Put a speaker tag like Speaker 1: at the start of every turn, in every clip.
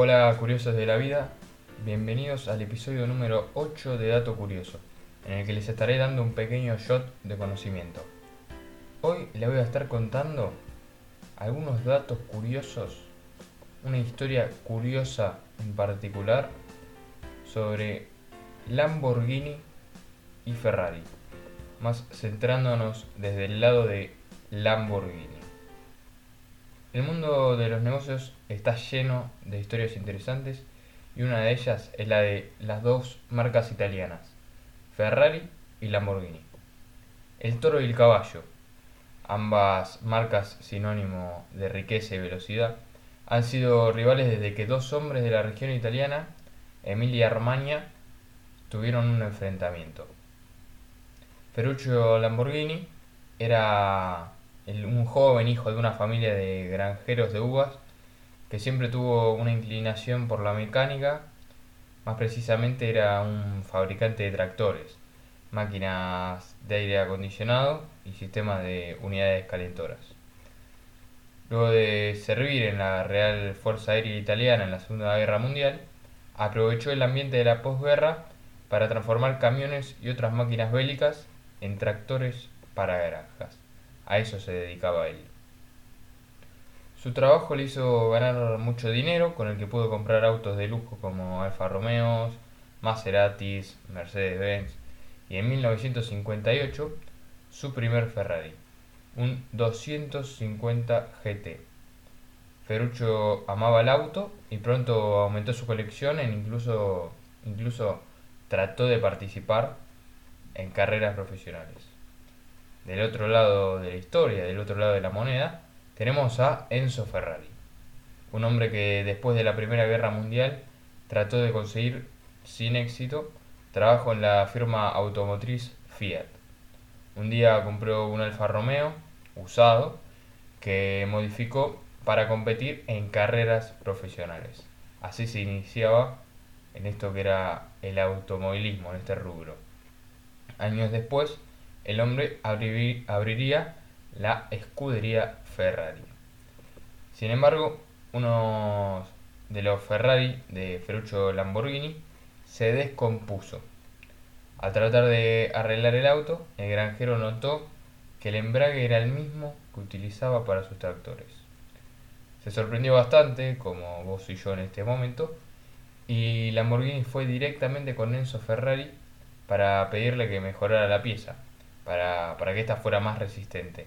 Speaker 1: Hola curiosos de la vida, bienvenidos al episodio número 8 de Dato Curioso, en el que les estaré dando un pequeño shot de conocimiento. Hoy les voy a estar contando algunos datos curiosos, una historia curiosa en particular sobre Lamborghini y Ferrari, más centrándonos desde el lado de Lamborghini. El mundo de los negocios está lleno de historias interesantes y una de ellas es la de las dos marcas italianas, Ferrari y Lamborghini. El toro y el caballo, ambas marcas sinónimo de riqueza y velocidad, han sido rivales desde que dos hombres de la región italiana, Emilia Romagna, tuvieron un enfrentamiento. Ferruccio Lamborghini era un joven hijo de una familia de granjeros de uvas que siempre tuvo una inclinación por la mecánica, más precisamente era un fabricante de tractores, máquinas de aire acondicionado y sistemas de unidades calentoras. Luego de servir en la Real Fuerza Aérea Italiana en la Segunda Guerra Mundial, aprovechó el ambiente de la posguerra para transformar camiones y otras máquinas bélicas en tractores para granjas. A eso se dedicaba él. Su trabajo le hizo ganar mucho dinero, con el que pudo comprar autos de lujo como Alfa Romeo, Maseratis, Mercedes-Benz y en 1958 su primer Ferrari, un 250 GT. Ferruccio amaba el auto y pronto aumentó su colección e incluso, incluso trató de participar en carreras profesionales del otro lado de la historia, del otro lado de la moneda, tenemos a Enzo Ferrari, un hombre que después de la Primera Guerra Mundial trató de conseguir sin éxito trabajo en la firma automotriz Fiat. Un día compró un Alfa Romeo usado que modificó para competir en carreras profesionales. Así se iniciaba en esto que era el automovilismo, en este rubro. Años después, el hombre abriría la escudería Ferrari. Sin embargo, uno de los Ferrari de Ferruccio Lamborghini se descompuso. Al tratar de arreglar el auto, el granjero notó que el embrague era el mismo que utilizaba para sus tractores. Se sorprendió bastante, como vos y yo en este momento, y Lamborghini fue directamente con Enzo Ferrari para pedirle que mejorara la pieza para, para que ésta fuera más resistente.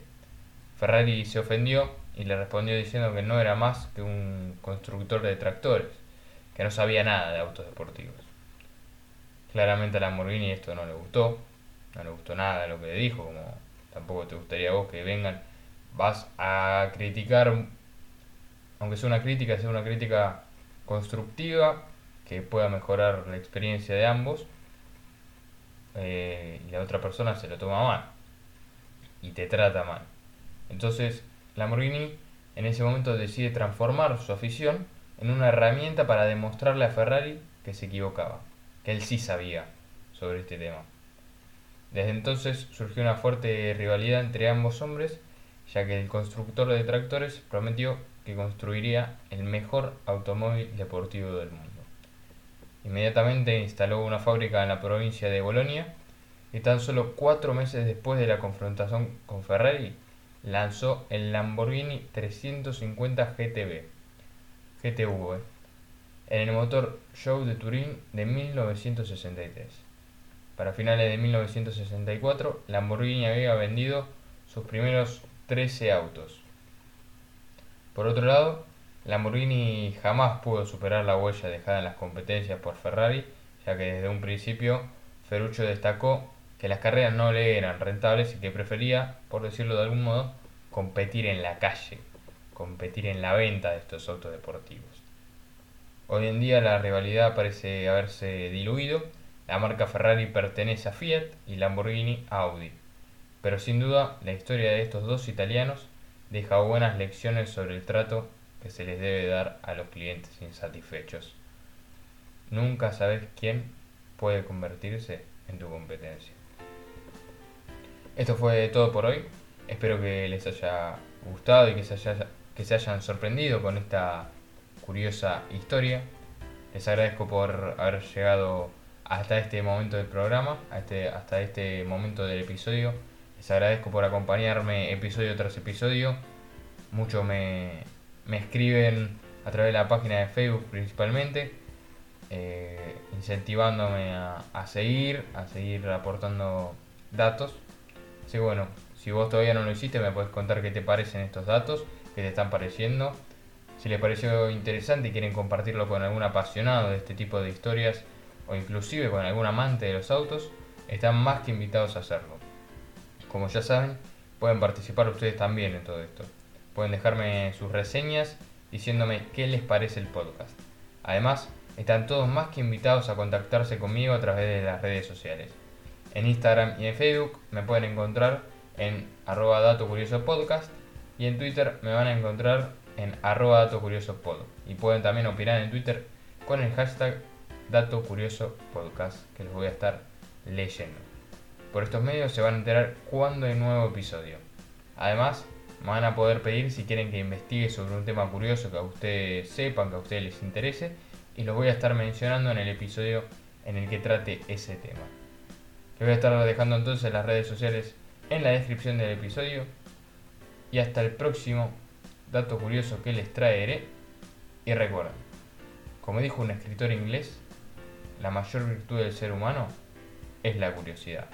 Speaker 1: Ferrari se ofendió y le respondió diciendo que no era más que un constructor de tractores, que no sabía nada de autos deportivos. Claramente a Lamborghini esto no le gustó, no le gustó nada lo que le dijo, como tampoco te gustaría vos que vengan, vas a criticar, aunque sea una crítica, sea una crítica constructiva, que pueda mejorar la experiencia de ambos, eh, y la otra persona se lo toma mal y te trata mal. Entonces Lamborghini en ese momento decide transformar su afición en una herramienta para demostrarle a Ferrari que se equivocaba, que él sí sabía sobre este tema. Desde entonces surgió una fuerte rivalidad entre ambos hombres, ya que el constructor de tractores prometió que construiría el mejor automóvil deportivo del mundo. Inmediatamente instaló una fábrica en la provincia de Bolonia y tan solo cuatro meses después de la confrontación con Ferrari lanzó el Lamborghini 350 GTB, GTV, en el motor Show de Turín de 1963. Para finales de 1964, Lamborghini había vendido sus primeros 13 autos. Por otro lado, Lamborghini jamás pudo superar la huella dejada en las competencias por Ferrari, ya que desde un principio Ferruccio destacó que las carreras no le eran rentables y que prefería, por decirlo de algún modo, competir en la calle, competir en la venta de estos autos deportivos. Hoy en día la rivalidad parece haberse diluido, la marca Ferrari pertenece a Fiat y Lamborghini a Audi, pero sin duda la historia de estos dos italianos deja buenas lecciones sobre el trato que se les debe dar a los clientes insatisfechos. Nunca sabes quién puede convertirse en tu competencia. Esto fue todo por hoy. Espero que les haya gustado y que se, que se hayan sorprendido con esta curiosa historia. Les agradezco por haber llegado hasta este momento del programa, este, hasta este momento del episodio. Les agradezco por acompañarme episodio tras episodio. Muchos me, escriben a través de la página de Facebook principalmente, eh, incentivándome a, seguir, a seguir aportando datos. Así que bueno, si vos todavía no lo hiciste, me puedes contar qué te parecen estos datos, qué te están pareciendo. Si les pareció interesante y quieren compartirlo con algún apasionado de este tipo de historias, o inclusive con algún amante de los autos, están más que invitados a hacerlo. Como ya saben, pueden participar ustedes también en todo esto. Pueden dejarme sus reseñas diciéndome qué les parece el podcast. Además, están todos más que invitados a contactarse conmigo a través de las redes sociales. En Instagram y en Facebook me pueden encontrar en arroba dato curioso podcast y en Twitter me van a encontrar en arroba dato curioso. Y pueden también opinar en Twitter con el hashtag Dato Curioso Podcast, que les voy a estar leyendo. Por estos medios se van a enterar cuando hay nuevo episodio. Además, me van a poder pedir si quieren que investigue sobre un tema curioso que a ustedes sepan, que a ustedes les interese, y los voy a estar mencionando en el episodio en el que trate ese tema. Les voy a estar dejando entonces las redes sociales en la descripción del episodio. Y hasta el próximo dato curioso que les traeré. Y recuerden, como dijo un escritor inglés, la mayor virtud del ser humano es la curiosidad.